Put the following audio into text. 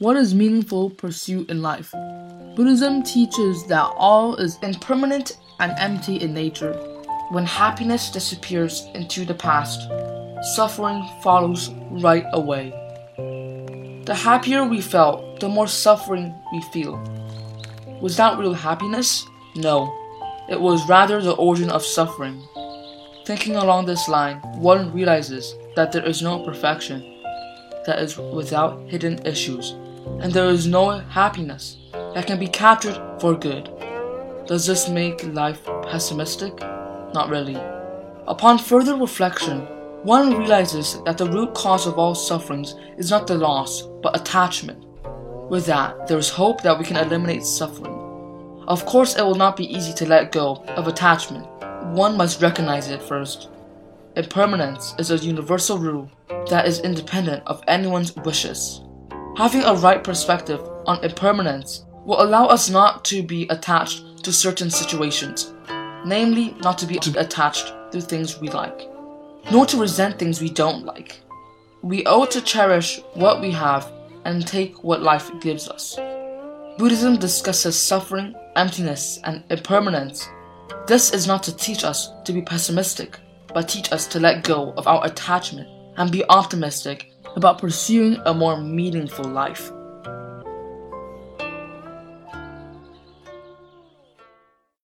What is meaningful pursuit in life? Buddhism teaches that all is impermanent and empty in nature. When happiness disappears into the past, suffering follows right away. The happier we felt, the more suffering we feel. Was that real happiness? No. It was rather the origin of suffering. Thinking along this line, one realizes that there is no perfection that is without hidden issues, and there is no happiness that can be captured for good. Does this make life pessimistic? Not really. Upon further reflection, one realizes that the root cause of all sufferings is not the loss, but attachment. With that, there is hope that we can eliminate suffering. Of course, it will not be easy to let go of attachment. One must recognize it first. Impermanence is a universal rule that is independent of anyone's wishes. Having a right perspective on impermanence will allow us not to be attached to certain situations, namely, not to be attached to things we like nor to resent things we don't like. We owe to cherish what we have and take what life gives us. Buddhism discusses suffering, emptiness, and impermanence. This is not to teach us to be pessimistic, but teach us to let go of our attachment and be optimistic about pursuing a more meaningful life.